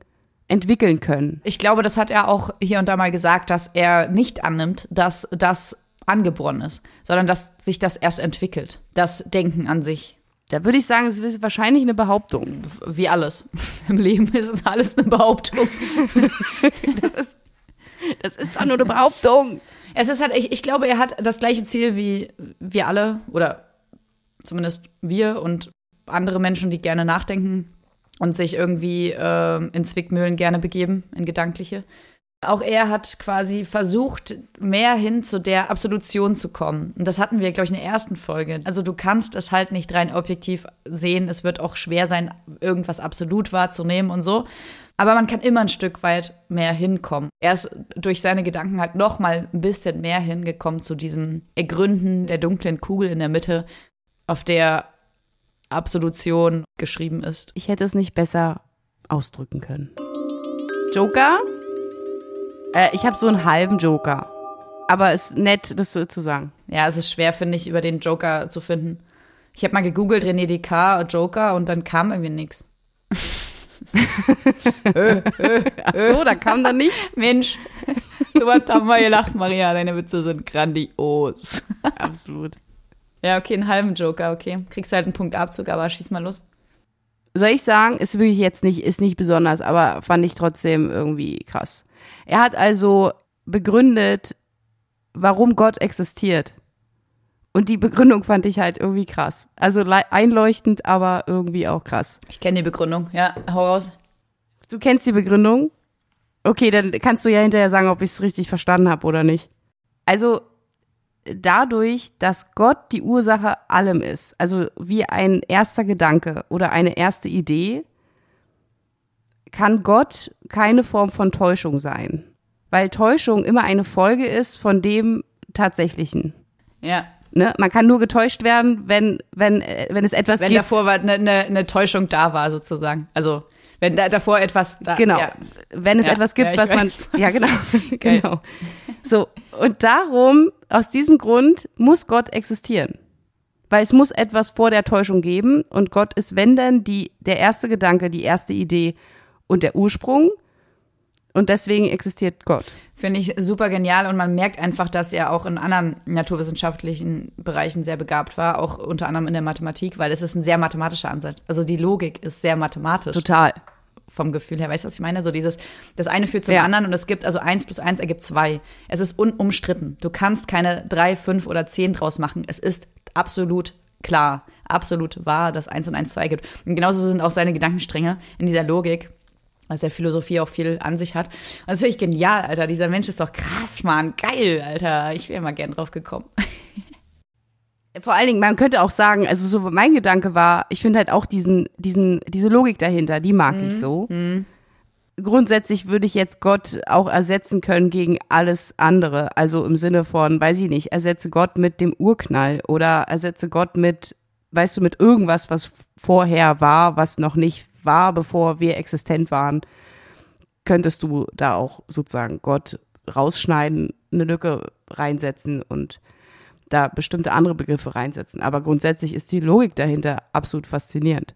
entwickeln können. Ich glaube, das hat er auch hier und da mal gesagt, dass er nicht annimmt, dass das angeboren ist, sondern dass sich das erst entwickelt, das Denken an sich. Da würde ich sagen, es ist wahrscheinlich eine Behauptung. Wie alles. Im Leben ist alles eine Behauptung. das, ist, das ist doch nur eine Behauptung. Es ist halt, ich, ich glaube, er hat das gleiche Ziel wie wir alle oder zumindest wir und andere Menschen, die gerne nachdenken und sich irgendwie äh, in Zwickmühlen gerne begeben, in gedankliche. Auch er hat quasi versucht, mehr hin zu der Absolution zu kommen. Und das hatten wir, glaube ich, in der ersten Folge. Also du kannst es halt nicht rein objektiv sehen. Es wird auch schwer sein, irgendwas absolut wahrzunehmen und so. Aber man kann immer ein Stück weit mehr hinkommen. Er ist durch seine Gedanken halt noch mal ein bisschen mehr hingekommen zu diesem Ergründen der dunklen Kugel in der Mitte, auf der Absolution geschrieben ist. Ich hätte es nicht besser ausdrücken können. Joker? Äh, ich habe so einen halben Joker. Aber es ist nett, das so zu sagen. Ja, es ist schwer, finde ich, über den Joker zu finden. Ich habe mal gegoogelt, René Descartes, Joker, und dann kam irgendwie nichts. Ach so, da kam dann nichts. Mensch, du hast da mal gelacht, Maria. Deine Witze sind grandios. Absolut. Ja, okay, einen halben Joker, okay. Kriegst halt einen Punkt Abzug, aber schieß mal los. Soll ich sagen, ist wirklich jetzt nicht, ist nicht besonders, aber fand ich trotzdem irgendwie krass. Er hat also begründet, warum Gott existiert. Und die Begründung fand ich halt irgendwie krass. Also einleuchtend, aber irgendwie auch krass. Ich kenne die Begründung, ja, hau raus. Du kennst die Begründung? Okay, dann kannst du ja hinterher sagen, ob ich es richtig verstanden habe oder nicht. Also dadurch, dass Gott die Ursache allem ist, also wie ein erster Gedanke oder eine erste Idee, kann Gott keine Form von Täuschung sein. Weil Täuschung immer eine Folge ist von dem Tatsächlichen. Ja. Ne? Man kann nur getäuscht werden, wenn, wenn, äh, wenn es etwas wenn gibt. Wenn davor eine, eine, eine Täuschung da war, sozusagen. Also wenn da davor etwas da Genau. Ja. Wenn es Ja, etwas gibt, ja, was man. weiß, Ja, genau. Genau. So. Und darum, aus diesem Grund, muss Gott existieren. Weil es muss etwas vor der Täuschung geben und Gott ist, wenn denn, die, der erste Gedanke, die erste Idee und der Ursprung. Und deswegen existiert Gott. Finde ich super genial und man merkt einfach, dass er auch in anderen naturwissenschaftlichen Bereichen sehr begabt war, auch unter anderem in der Mathematik, weil es ist ein sehr mathematischer Ansatz. Also die Logik ist sehr mathematisch Total. vom Gefühl her. Weißt du, was ich meine? So dieses, das eine führt zum Ja. anderen und es gibt, also eins plus eins ergibt zwei. Es ist unumstritten. Du kannst keine drei, fünf oder zehn draus machen. Es ist absolut klar, absolut wahr, dass eins und eins zwei gibt. Und genauso sind auch seine Gedankenstränge in dieser Logik was der Philosophie auch viel an sich hat. Und das finde ich genial, Alter. Dieser Mensch ist doch krass, Mann. Geil, Alter. Ich wäre mal gern drauf gekommen. Vor allen Dingen, man könnte auch sagen, also so mein Gedanke war, ich finde halt auch diesen, diesen, diese Logik dahinter, die mag ich so. Grundsätzlich würde ich jetzt Gott auch ersetzen können gegen alles andere. Also im Sinne von, weiß ich nicht, ersetze Gott mit dem Urknall oder ersetze Gott mit, weißt du, mit irgendwas, was vorher war, was noch nicht war, bevor wir existent waren. Könntest du da auch sozusagen Gott rausschneiden, eine Lücke reinsetzen und da bestimmte andere Begriffe reinsetzen. Aber grundsätzlich ist die Logik dahinter absolut faszinierend.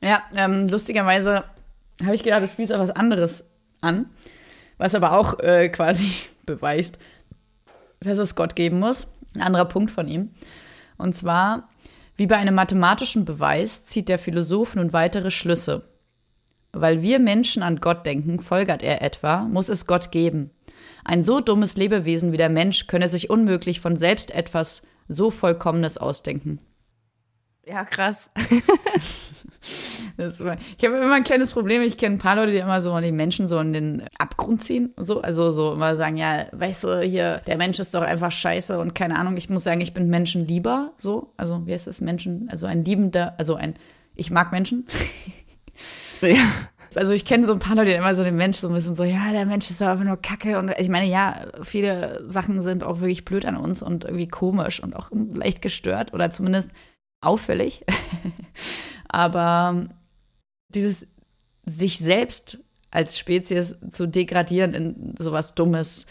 Ja, ähm, lustigerweise habe ich gedacht, du spielst auch was anderes an, was aber auch äh, quasi beweist, dass es Gott geben muss. Ein anderer Punkt von ihm. Und zwar, wie bei einem mathematischen Beweis zieht der Philosoph nun weitere Schlüsse. Weil wir Menschen an Gott denken, folgert er etwa, muss es Gott geben. Ein so dummes Lebewesen wie der Mensch könne sich unmöglich von selbst etwas so Vollkommenes ausdenken. Ja, krass. War, ich habe immer ein kleines Problem. Ich kenne ein paar Leute, die immer so die Menschen so in den Abgrund ziehen. So, also so immer sagen, ja, weißt du, hier, der Mensch ist doch einfach scheiße und keine Ahnung. Ich muss sagen, ich bin Menschen lieber. So, also wie heißt das? Menschen, also ein liebender, also ein, ich mag Menschen. Ja. Also ich kenne so ein paar Leute, die immer so den Mensch so ein bisschen so, ja, der Mensch ist doch einfach nur Kacke. Und ich meine, ja, viele Sachen sind auch wirklich blöd an uns und irgendwie komisch und auch leicht gestört oder zumindest auffällig. Aber dieses sich selbst als Spezies zu degradieren in sowas Dummes,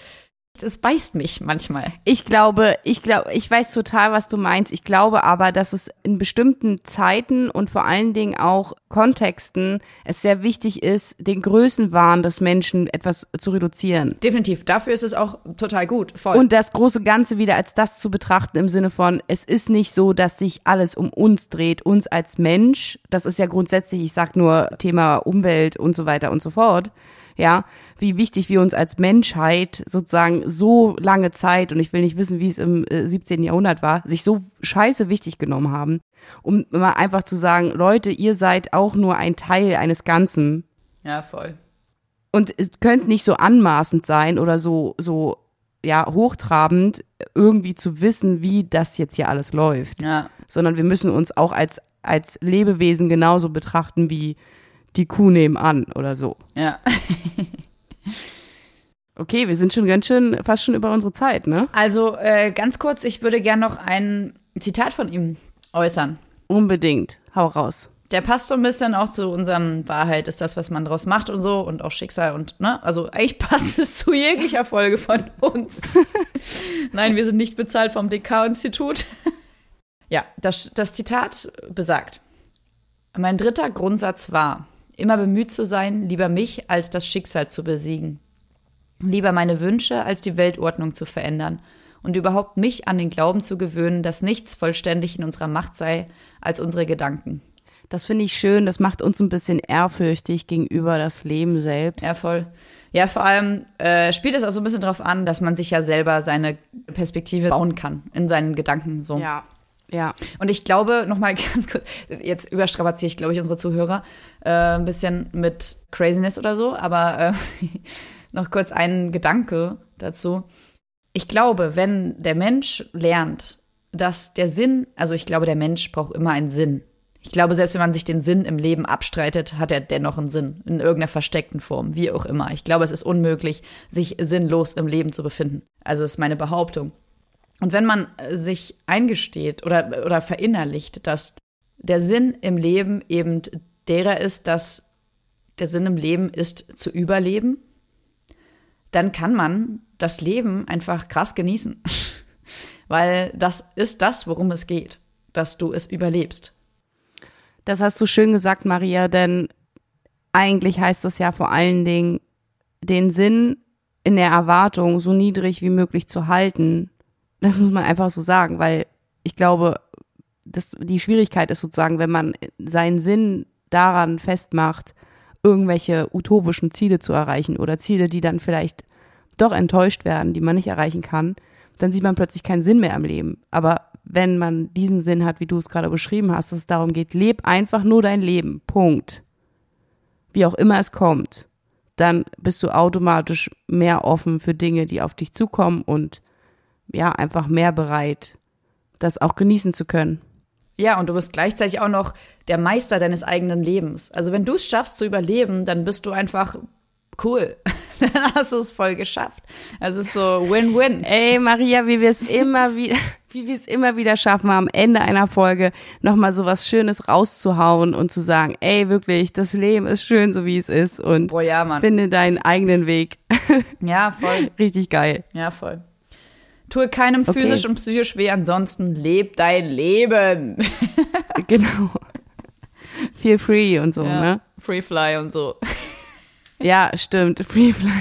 das beißt mich manchmal. Ich glaube, ich glaube, ich weiß total, was du meinst. Ich glaube aber, dass es in bestimmten Zeiten und vor allen Dingen auch Kontexten es sehr wichtig ist, den Größenwahn des Menschen etwas zu reduzieren. Definitiv. Dafür ist es auch total gut. Voll. Und das große Ganze wieder als das zu betrachten im Sinne von, es ist nicht so, dass sich alles um uns dreht, uns als Mensch. Das ist ja grundsätzlich, ich sag nur Thema Umwelt und so weiter und so fort ja, wie wichtig wir uns als Menschheit sozusagen so lange Zeit, und ich will nicht wissen, wie es im 17. Äh, Jahrhundert war, sich so scheiße wichtig genommen haben, um mal einfach zu sagen, Leute, ihr seid auch nur ein Teil eines Ganzen. Ja, voll. Und es könnte nicht so anmaßend sein oder so, so, ja, hochtrabend, irgendwie zu wissen, wie das jetzt hier alles läuft. Ja. Sondern wir müssen uns auch als, als Lebewesen genauso betrachten wie, die Kuh nebenan oder so. Ja. okay, wir sind schon ganz schön, fast schon über unsere Zeit, ne? Also äh, ganz kurz, ich würde gerne noch ein Zitat von ihm äußern. Unbedingt. Hau raus. Der passt so ein bisschen auch zu unserem Wahrheit, ist das, was man draus macht und so und auch Schicksal und, ne? Also eigentlich passt es zu jeglicher Folge von uns. Nein, wir sind nicht bezahlt vom DK-Institut. ja, das, das Zitat besagt. Mein dritter Grundsatz war, immer bemüht zu sein, lieber mich als das Schicksal zu besiegen, lieber meine Wünsche als die Weltordnung zu verändern und überhaupt mich an den Glauben zu gewöhnen, dass nichts vollständig in unserer Macht sei als unsere Gedanken. Das finde ich schön, das macht uns ein bisschen ehrfürchtig gegenüber das Leben selbst. Ja, voll. Ja, vor allem äh, spielt es auch so ein bisschen darauf an, dass man sich ja selber seine Perspektive bauen kann in seinen Gedanken so. Ja, ja. Und ich glaube, nochmal ganz kurz, jetzt überstrapaziere ich, glaube ich, unsere Zuhörer äh, ein bisschen mit Craziness oder so, aber äh, noch kurz ein Gedanke dazu. Ich glaube, wenn der Mensch lernt, dass der Sinn, also ich glaube, der Mensch braucht immer einen Sinn. Ich glaube, selbst wenn man sich den Sinn im Leben abstreitet, hat er dennoch einen Sinn, in irgendeiner versteckten Form, wie auch immer. Ich glaube, es ist unmöglich, sich sinnlos im Leben zu befinden. Also ist meine Behauptung. Und wenn man äh, sich eingesteht oder, oder verinnerlicht, dass der Sinn im Leben eben derer ist, dass der Sinn im Leben ist zu überleben, dann kann man das Leben einfach krass genießen. Weil das ist das, worum es geht, dass du es überlebst. Das hast du schön gesagt, Maria, denn eigentlich heißt das ja vor allen Dingen, den Sinn in der Erwartung so niedrig wie möglich zu halten das muss man einfach so sagen, weil ich glaube, das, die Schwierigkeit ist sozusagen, wenn man seinen Sinn daran festmacht, irgendwelche utopischen Ziele zu erreichen oder Ziele, die dann vielleicht doch enttäuscht werden, die man nicht erreichen kann, dann sieht man plötzlich keinen Sinn mehr im Leben. Aber wenn man diesen Sinn hat, wie du es gerade beschrieben hast, dass es darum geht, leb einfach nur dein Leben. Punkt. Wie auch immer es kommt, dann bist du automatisch mehr offen für Dinge, die auf dich zukommen und ja, einfach mehr bereit, das auch genießen zu können. Ja, und du bist gleichzeitig auch noch der Meister deines eigenen Lebens. Also wenn du es schaffst zu überleben, dann bist du einfach cool. dann hast du es voll geschafft. Also es ist so Win-Win. Ey, Maria, wie wir es immer wieder, wie wir es immer wieder schaffen, am Ende einer Folge nochmal so was Schönes rauszuhauen und zu sagen, ey, wirklich, das Leben ist schön, so wie es ist und Boah, ja, finde deinen eigenen Weg. Ja, voll. Richtig geil. Ja, voll. Tue keinem Okay. physisch und psychisch weh, ansonsten leb dein Leben. genau. Feel free und so, Ja. ne? Free Fly und so. Ja, stimmt. Free fly.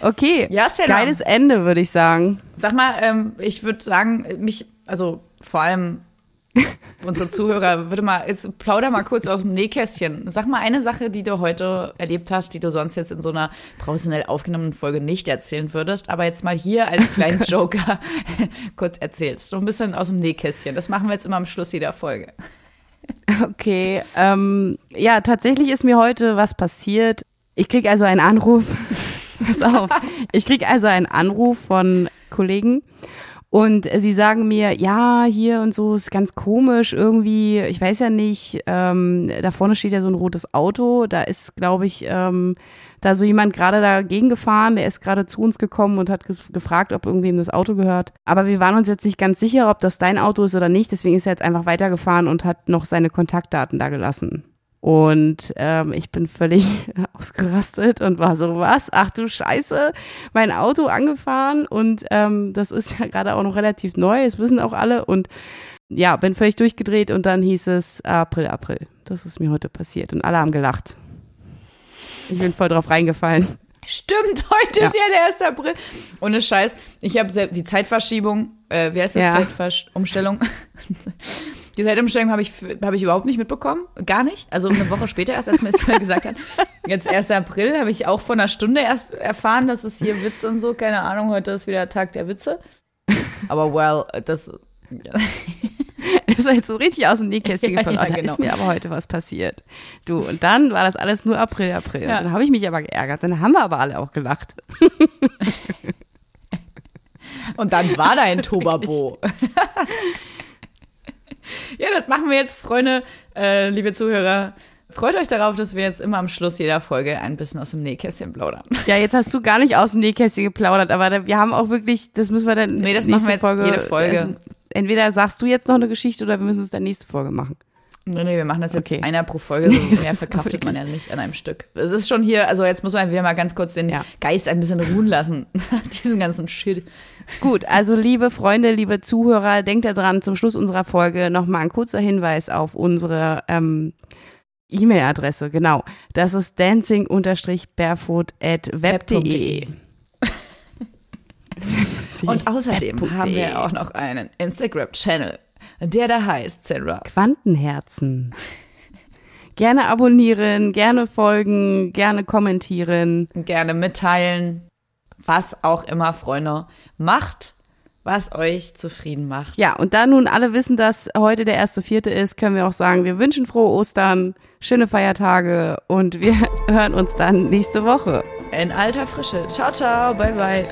Okay. Ja. Geiles Ende, würde ich sagen. Sag mal, ähm, ich würde sagen, mich, also vor allem unsere Zuhörer, würde mal, jetzt plauder mal kurz aus dem Nähkästchen. Sag mal eine Sache, die du heute erlebt hast, die du sonst jetzt in so einer professionell aufgenommenen Folge nicht erzählen würdest, aber jetzt mal hier als kleinen Joker kurz erzählst. So ein bisschen aus dem Nähkästchen. Das machen wir jetzt immer am Schluss jeder Folge. Okay. Ähm, ja, tatsächlich ist mir heute was passiert. Ich krieg also einen Anruf. Pass auf. Ich krieg also einen Anruf von Kollegen. Und sie sagen mir, ja, hier und so ist ganz komisch irgendwie, ich weiß ja nicht, ähm, da vorne steht ja so ein rotes Auto, da ist, glaube ich, ähm, da so jemand gerade dagegen gefahren, der ist gerade zu uns gekommen und hat gefragt, ob irgendwem das Auto gehört. Aber wir waren uns jetzt nicht ganz sicher, ob das dein Auto ist oder nicht, deswegen ist er jetzt einfach weitergefahren und hat noch seine Kontaktdaten da gelassen. Und ähm, ich bin völlig ausgerastet und war so, was? Ach du Scheiße, mein Auto angefahren und ähm, das ist ja gerade auch noch relativ neu, das wissen auch alle. Und ja, bin völlig durchgedreht und dann hieß es April, April. Das ist mir heute passiert und alle haben gelacht. Ich bin voll drauf reingefallen. Stimmt, heute ist ja der 1. April. Ohne Scheiß. Ich habe die Zeitverschiebung, äh, wie heißt das? Ja. Zeitumstellung. Die Zeitumstellung habe ich, hab ich überhaupt nicht mitbekommen. Gar nicht. Also eine Woche später erst, als mir das gesagt hat. Jetzt 1. April habe ich auch vor einer Stunde erst erfahren, dass es hier Witze und so. Keine Ahnung, heute ist wieder Tag der Witze. Aber well, das. Das war jetzt so richtig aus dem Nähkästchen Ja, geplaudert. ja, Da genau. ist mir aber heute was passiert. Du, und dann war das alles nur April, April. Ja. Und dann habe ich mich aber geärgert. Dann haben wir aber alle auch gelacht. Und dann war da ein Tobabo. Ja, das machen wir jetzt, Freunde, äh, liebe Zuhörer. Freut euch darauf, dass wir jetzt immer am Schluss jeder Folge ein bisschen aus dem Nähkästchen plaudern. Ja, jetzt hast du gar nicht aus dem Nähkästchen geplaudert, aber wir haben auch wirklich, das müssen wir dann. Nee, das machen wir jetzt jede Folge. ähm, entweder sagst du jetzt noch eine Geschichte oder wir müssen es dann nächste Folge machen. Nee, nee, wir machen das jetzt Okay. einer pro Folge, so mehr verkraftet man ja nicht an einem Stück. Es ist schon hier, also jetzt muss man wieder mal ganz kurz den Ja. Geist ein bisschen ruhen lassen. Diesen ganzen Shit. Gut, also liebe Freunde, liebe Zuhörer, denkt daran, zum Schluss unserer Folge nochmal ein kurzer Hinweis auf unsere ähm, E-Mail-Adresse. Genau, das ist dancing-barefoot at web.de. Und außerdem haben wir auch noch einen Instagram-Channel, der da heißt Sandra. Quantenherzen. Gerne abonnieren, gerne folgen, gerne kommentieren. Gerne mitteilen, was auch immer, Freunde. Macht, was euch zufrieden macht. Ja, und da nun alle wissen, dass heute der erste Vierte ist, können wir auch sagen, wir wünschen frohe Ostern, schöne Feiertage und wir hören uns dann nächste Woche. In alter Frische. Ciao, ciao. Bye, bye.